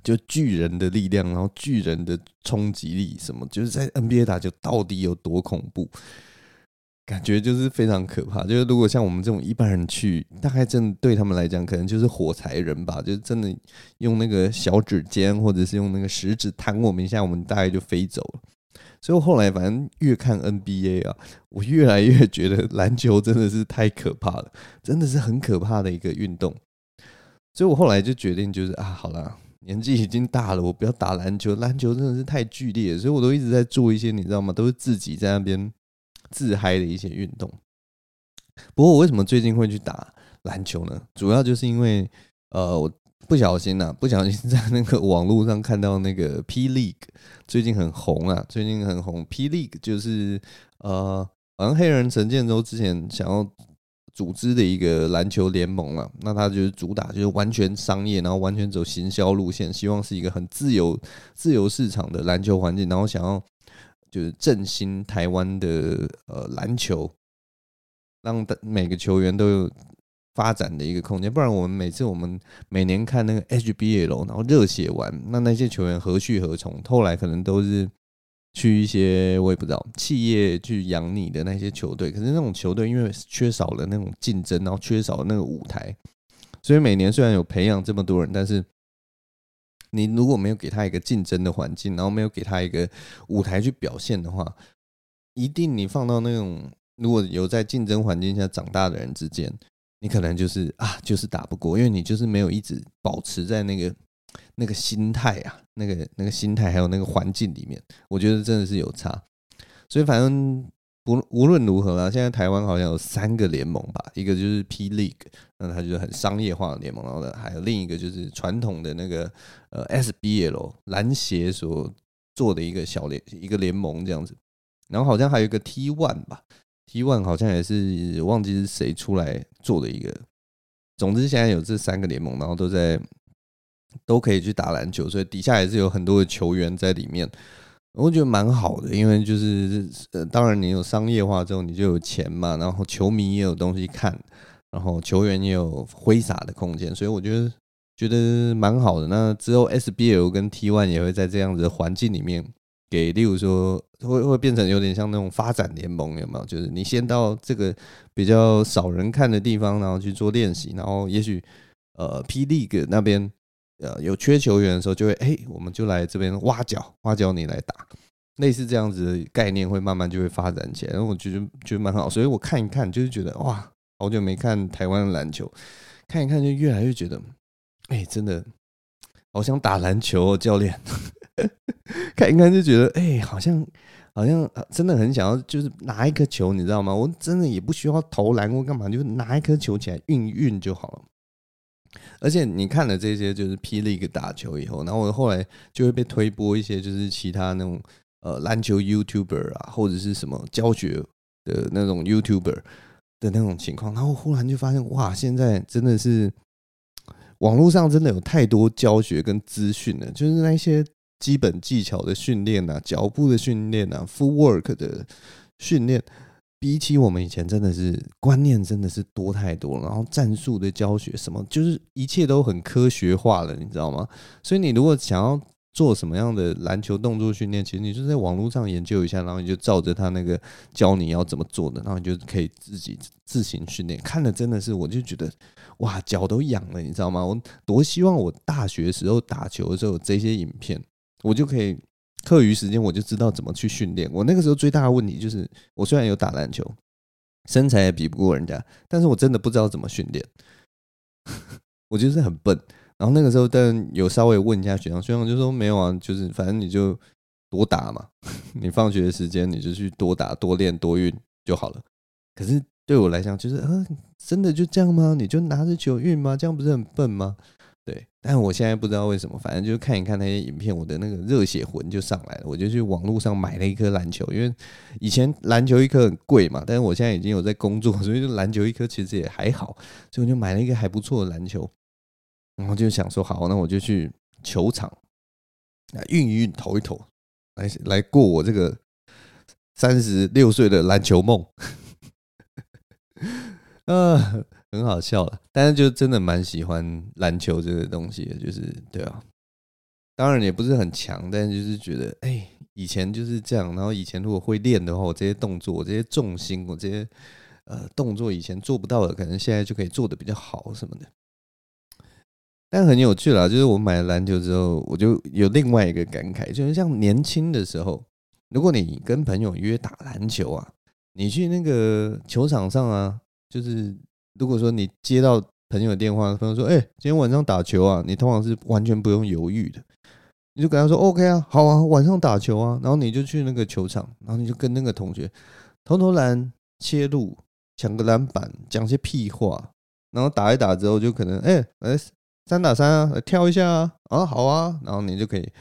就巨人的力量，然后巨人的冲击力，什么就是在 NBA 打球到底有多恐怖？感觉就是非常可怕。就是如果像我们这种一般人去，大概真的对他们来讲，可能就是火柴人吧。就是真的用那个小指尖，或者是用那个食指弹我们一下，我们大概就飞走了。所以我后来反正越看 NBA 啊，我越来越觉得篮球真的是太可怕了，真的是很可怕的一个运动。所以我后来就决定，就是啊，好了。年纪已经大了，我不要打篮球，篮球真的是太剧烈，所以我都一直在做一些你知道吗？都是自己在那边自嗨的一些运动。不过我为什么最近会去打篮球呢？主要就是因为呃，我不小心呐、啊，不小心在那个网络上看到那个 P League 最近很红啊，最近很红。P League 就是呃，好像黑人陈建州之前想要。组织的一个篮球联盟啊，那他就是主打就是完全商业，然后完全走行销路线，希望是一个很自由、自由市场的篮球环境，然后想要就是振兴台湾的呃篮球，让每个球员都有发展的一个空间。不然我们每次我们每年看那个 HBL，然后热血完，那那些球员何去何从？后来可能都是。去一些我也不知道企业去养你的那些球队，可是那种球队因为缺少了那种竞争，然后缺少了那个舞台，所以每年虽然有培养这么多人，但是你如果没有给他一个竞争的环境，然后没有给他一个舞台去表现的话，一定你放到那种如果有在竞争环境下长大的人之间，你可能就是啊，就是打不过，因为你就是没有一直保持在那个。那个心态啊，那个那个心态，还有那个环境里面，我觉得真的是有差。所以反正不无论如何啦，现在台湾好像有三个联盟吧，一个就是 P League，那它就是很商业化的联盟，然后呢，还有另一个就是传统的那个呃 SBL 篮协所做的一个小联一个联盟这样子，然后好像还有一个 T One 吧，T One 好像也是忘记是谁出来做的一个。总之现在有这三个联盟，然后都在。都可以去打篮球，所以底下也是有很多的球员在里面，我觉得蛮好的，因为就是呃，当然你有商业化之后，你就有钱嘛，然后球迷也有东西看，然后球员也有挥洒的空间，所以我觉得觉得蛮好的。那之后 SBL 跟 T1 也会在这样子的环境里面给，例如说会会变成有点像那种发展联盟，有没有？就是你先到这个比较少人看的地方，然后去做练习，然后也许。呃 P League 那边呃有缺球员的时候，就会哎、我们就来这边挖角，挖角你来打，类似这样子的概念会慢慢就会发展起来，然后我觉得觉得蛮好，所以我看一看就是觉得哇，好久没看台湾篮球，看一看就越来越觉得，哎、真的好想打篮球哦，教练。看一看就觉得，哎、好像好像真的很想要，就是拿一颗球，你知道吗？我真的也不需要投篮或干嘛，就是拿一颗球起来运运就好了。而且你看了这些，就是 P League 打球以后，然后我后来就会被推播一些，就是其他那种呃篮球 YouTuber 啊，或者是什么教学的那种 YouTuber 的那种情况，然后忽然就发现，哇，现在真的是网络上真的有太多教学跟资讯了，就是那些。基本技巧的训练啊，脚步的训练啊，footwork 的训练，比起我们以前真的是观念真的是多太多了。然后战术的教学什么，就是一切都很科学化了，你知道吗？所以你如果想要做什么样的篮球动作训练，其实你就在网络上研究一下，然后你就照着他那个教你要怎么做的，然后你就可以自己自行训练。看了真的是，我就觉得哇，脚都痒了，你知道吗？我多希望我大学时候打球的时候这些影片。我就可以课余时间，我就知道怎么去训练。我那个时候最大的问题就是，我虽然有打篮球，身材也比不过人家，但是我真的不知道怎么训练。我就是很笨。然后那个时候，但有稍微问一下学长，学长就说没有啊，就是反正你就多打嘛，你放学的时间你就去多打、多练、多运就好了。可是对我来讲，就是啊，真的就这样吗？你就拿着球运吗？这样不是很笨吗？对，但我现在不知道为什么，反正就是看一看那些影片，我的那个热血魂就上来了，我就去网络上买了一颗篮球，因为以前篮球一颗很贵嘛，但是我现在已经有在工作，所以就篮球一颗其实也还好，所以我就买了一个还不错的篮球，然后就想说好，那我就去球场啊运一运，投一投，来来过我这个三十六岁的篮球梦，呃。很好笑了，但是就真的蛮喜欢篮球这个东西的，就是对啊，当然也不是很强，但是就是觉得，哎，以前就是这样，然后以前如果会练的话，我这些动作，我这些重心，我这些呃动作，以前做不到的，可能现在就可以做得比较好什么的。但很有趣啦，就是我买了篮球之后，我就有另外一个感慨，就是像年轻的时候，如果你跟朋友约打篮球啊，你去那个球场上啊，就是。如果说你接到朋友的电话，朋友说：“哎，今天晚上打球啊！”你通常是完全不用犹豫的，你就跟他说：“OK 啊，好啊，晚上打球啊。”然后你就去那个球场，然后你就跟那个同学投投篮、切入、抢个篮板，讲些屁话，然后打一打之后就可能哎，来三打三啊，跳一下啊，啊好啊，然后你就可以。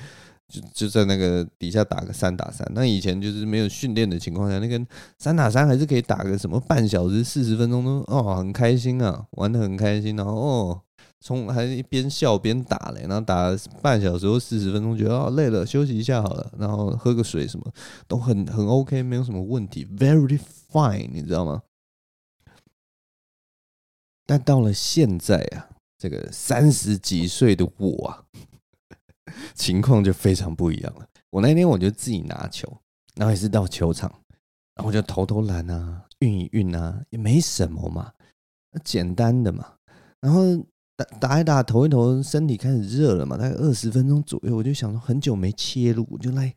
就就在那个底下打个三打三，那以前就是没有训练的情况下，那个三打三还是可以打个什么半小时、四十分钟都哦，很开心啊，玩得很开心，然后哦，从还一边笑边打嘞，然后打半小时或四十分钟，觉得哦累了，休息一下好了，然后喝个水什么都很很 OK，没有什么问题，very fine，你知道吗？但到了现在啊，这个三十几岁的我啊。情况就非常不一样了。我那天我就自己拿球，然后也是到球场，然后我就投投篮啊，运一运啊，也没什么嘛，简单的嘛。然后打打一打，投一投，身体开始热了嘛，大概二十分钟左右，我就想说很久没切入，我就来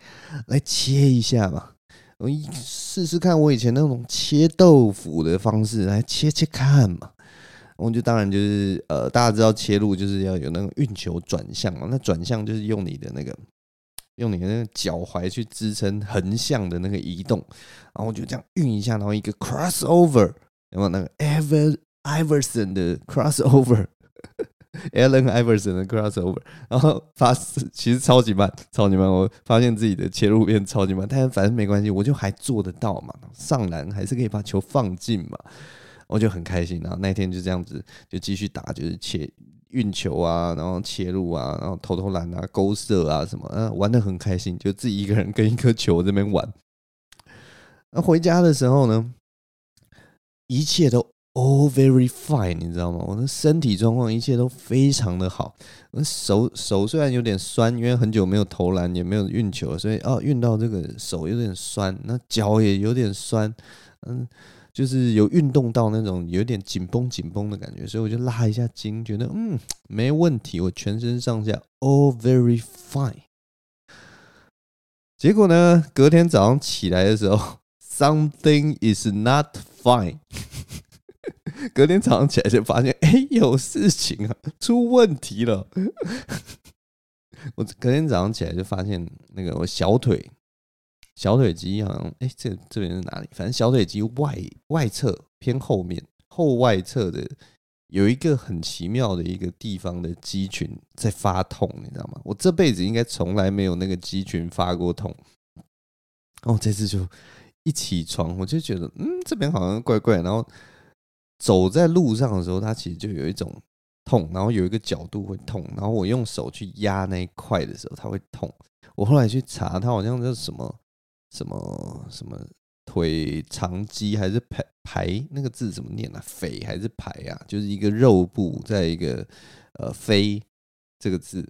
来切一下嘛。我一试试看我以前那种切豆腐的方式，来切切看嘛。我就当然就是呃，大家知道切入就是要有那种运球转向嘛，那转向就是用你的那个用你的那个脚踝去支撑横向的那个移动，然后我就这样运一下，然后一个 crossover，有没有那个 Ever Iverson 的 crossover，Allen Iverson 的 crossover，然后发其实超级慢，超级慢，我发现自己的切入变超级慢，但反正没关系，我就还做得到嘛，上篮还是可以把球放进嘛。我就很开心，然后那天就这样子就继续打，就是切运球啊，然后切入啊，然后投投篮啊，勾射啊什么，嗯，玩得很开心，就自己一个人跟一颗球这边玩。那回家的时候呢，一切都 all very fine，你知道吗？我的身体状况一切都非常的好。我手手虽然有点酸，因为很久没有投篮，也没有运球，所以哦，运到这个手有点酸，那脚也有点酸，嗯。就是有运动到那种有点紧绷紧绷的感觉，所以我就拉一下筋，觉得嗯没问题，我全身上下 all very fine。结果呢，隔天早上起来的时候，something is not fine。隔天早上起来就发现，哎，有事情啊，出问题了。我隔天早上起来就发现，那个我小腿，小腿肌好像，哎，这这边是哪里？反正小腿肌外外侧偏后面后外侧的有一个很奇妙的一个地方的肌群在发痛，你知道吗？我这辈子应该从来没有那个肌群发过痛。哦，这次就一起床我就觉得，嗯，这边好像怪怪，然后。走在路上的时候，它其实就有一种痛，然后有一个角度会痛，然后我用手去压那一块的时候，它会痛。我后来去查，它好像叫什么什么什么腿长肌还是排排那个字怎么念啊？腓还是排啊？就是一个肉部在一个呃腓这个字，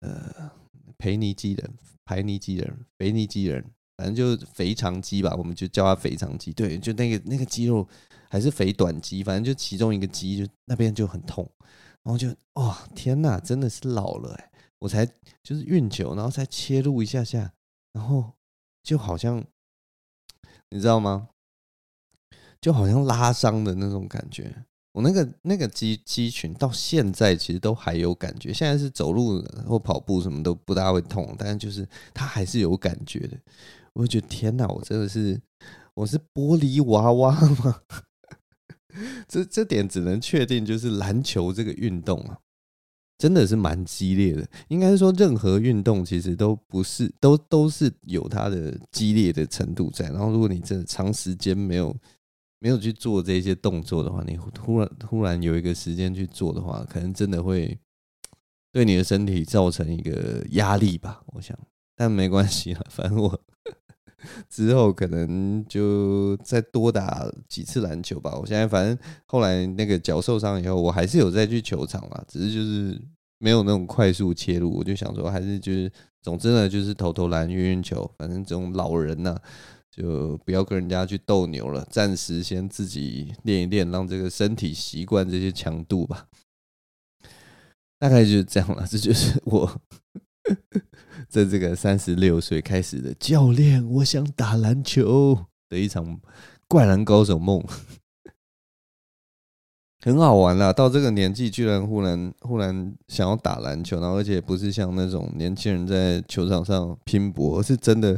呃腓尼基人、排尼基人、腓尼基人，反正就是腓长肌吧，我们就叫它腓长肌。对，就那个那个肌肉。还是肥短肌，反正就其中一个肌，就那边就很痛，然后就哇、哦、天哪，真的是老了哎！我才就是运球，然后才切入一下下，然后就好像你知道吗？就好像拉伤的那种感觉。我那个那个肌肌群到现在其实都还有感觉，现在是走路或跑步什么都不大会痛，但是就是它还是有感觉的。我觉得天哪，我真的是我是玻璃娃娃吗？这这点只能确定，就是篮球这个运动啊，真的是蛮激烈的。应该是说，任何运动其实都不是都都是有它的激烈的程度在。然后，如果你真的长时间没有没有去做这些动作的话，你突然突然有一个时间去做的话，可能真的会对你的身体造成一个压力吧。我想，但没关系了，反正我。之后可能就再多打几次篮球吧。我现在反正后来那个脚受伤以后，我还是有再去球场啦，只是就是没有那种快速切入。我就想说，还是就是总之呢，就是投投篮、运运球。反正这种老人呐，就不要跟人家去斗牛了，暂时先自己练一练，让这个身体习惯这些强度吧。大概就是这样了，这就是我。在这个三十六岁开始的教练，我想打篮球的一场灌篮高手梦，很好玩啦。到这个年纪，居然忽然忽然想要打篮球，然后而且不是像那种年轻人在球场上拼搏，而是真的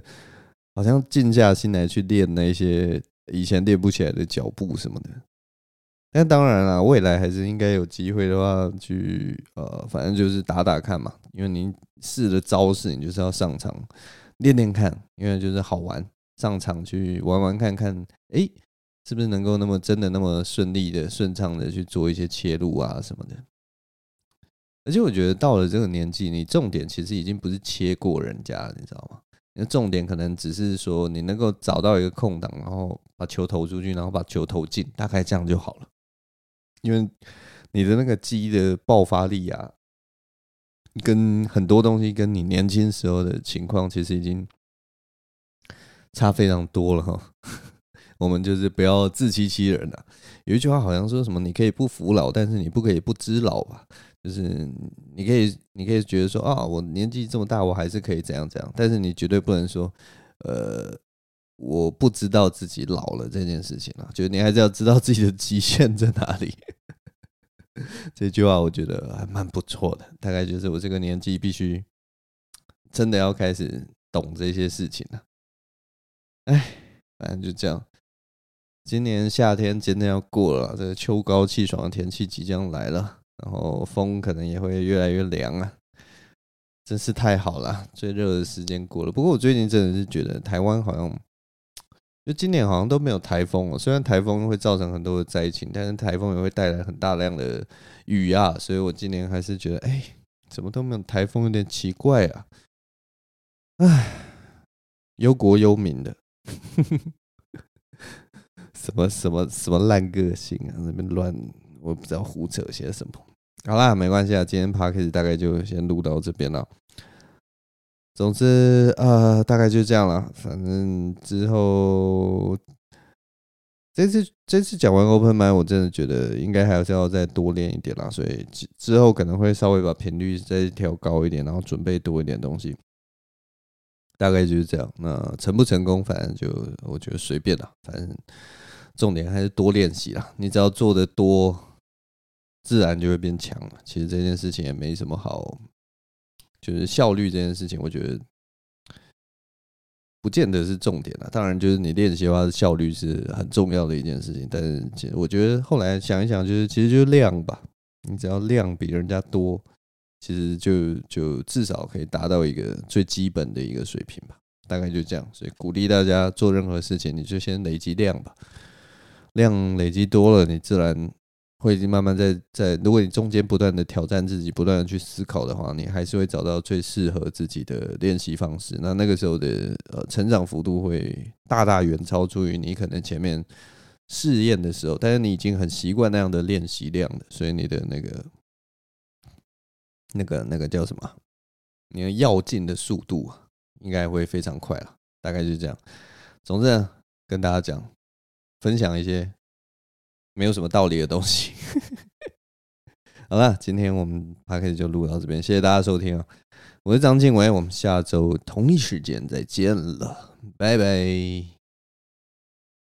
好像静下心来去练那些以前练不起来的脚步什么的。那当然了，未来还是应该有机会的话，去呃，反正就是打打看嘛。因为你试的招式，你就是要上场练练看，因为就是好玩，上场去玩玩看看，哎，是不是能够那么真的那么顺利的、顺畅的去做一些切入啊什么的。而且我觉得到了这个年纪，你重点其实已经不是切过人家了，你知道吗？你的重点可能只是说你能够找到一个空档，然后把球投出去，然后把球投进，大概这样就好了。因为你的那个肌的爆发力啊，跟很多东西跟你年轻时候的情况其实已经差非常多了哈。我们就是不要自欺欺人了。有一句话好像说什么：“你可以不服老，但是你不可以不知老吧？”就是你可以，你可以觉得说啊，我年纪这么大，我还是可以怎样怎样，但是你绝对不能说，呃。我不知道自己老了这件事情啊，就你还是要知道自己的极限在哪里。这句话我觉得还蛮不错的，大概就是我这个年纪必须真的要开始懂这些事情了。哎，反正就这样。今年夏天真的要过了，这个秋高气爽的天气即将来了，然后风可能也会越来越凉啊，真是太好了，最热的时间过了。不过我最近真的是觉得台湾好像。就今年好像都没有台风哦，虽然台风会造成很多的灾情，但是台风也会带来很大量的雨啊，所以我今年还是觉得，哎，怎么都没有台风，有点奇怪啊。哎，忧国忧民的，什么什么什么烂个性啊，那边乱，我不知道胡扯些什么。好啦，没关系啊，今天 Podcast 大概就先录到这边了。总之，呃，大概就这样了。反正之后这次这次讲完 Open mind，我真的觉得应该还是要再多练一点啦，所以之后可能会稍微把频率再调高一点，然后准备多一点东西，大概就是这样。那成不成功，反正就我觉得随便啦，反正重点还是多练习啦。你只要做得多，自然就会变强了。其实这件事情也没什么好，就是效率这件事情，我觉得。不见得是重点了，当然就是你练习的话，效率是很重要的一件事情。但是其实我觉得后来想一想，就是其实就是量吧，你只要量比人家多，其实就就至少可以达到一个最基本的一个水平吧。大概就这样，所以鼓励大家做任何事情，你就先累积量吧，量累积多了，你自然。会已经慢慢在在，如果你中间不断的挑战自己，不断的去思考的话，你还是会找到最适合自己的练习方式。那那个时候的呃成长幅度会大大远超出于你可能前面试验的时候，但是你已经很习惯那样的练习量了，所以你的那个那个那个叫什么？你的要进的速度应该会非常快了。大概就是这样。总之跟大家讲，分享一些。没有什么道理的东西。好了，今天我们 podcast 就录到这边，谢谢大家收听啊！我是张静伟，我们下周同一时间再见了，拜拜。